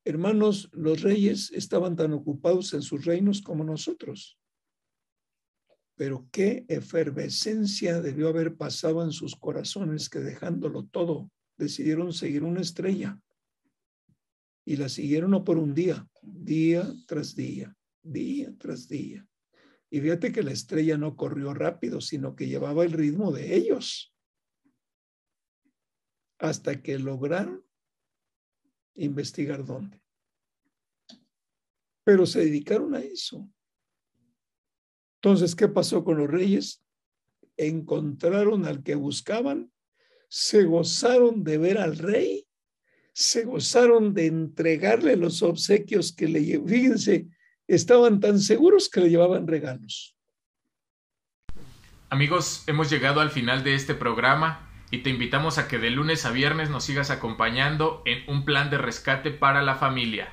Hermanos, los reyes estaban tan ocupados en sus reinos como nosotros. Pero qué efervescencia debió haber pasado en sus corazones que dejándolo todo, decidieron seguir una estrella. Y la siguieron no por un día, día tras día, día tras día. Y fíjate que la estrella no corrió rápido, sino que llevaba el ritmo de ellos. Hasta que lograron investigar dónde. Pero se dedicaron a eso. Entonces, ¿qué pasó con los reyes? Encontraron al que buscaban, se gozaron de ver al rey, se gozaron de entregarle los obsequios que le fíjense, estaban tan seguros que le llevaban regalos. Amigos, hemos llegado al final de este programa. y te invitamos a que de lunes a viernes nos sigas acompañando en un plan de rescate para la familia.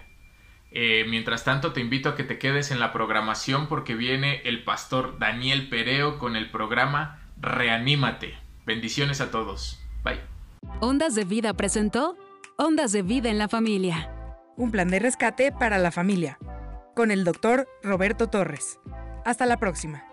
Eh, mientras tanto, te invito a que te quedes en la programación porque viene el pastor Daniel Pereo con el programa Reanímate. Bendiciones a todos. Bye. Ondas de Vida presentó Ondas de Vida en la Familia. Un plan de rescate para la familia. Con el doctor Roberto Torres. Hasta la próxima.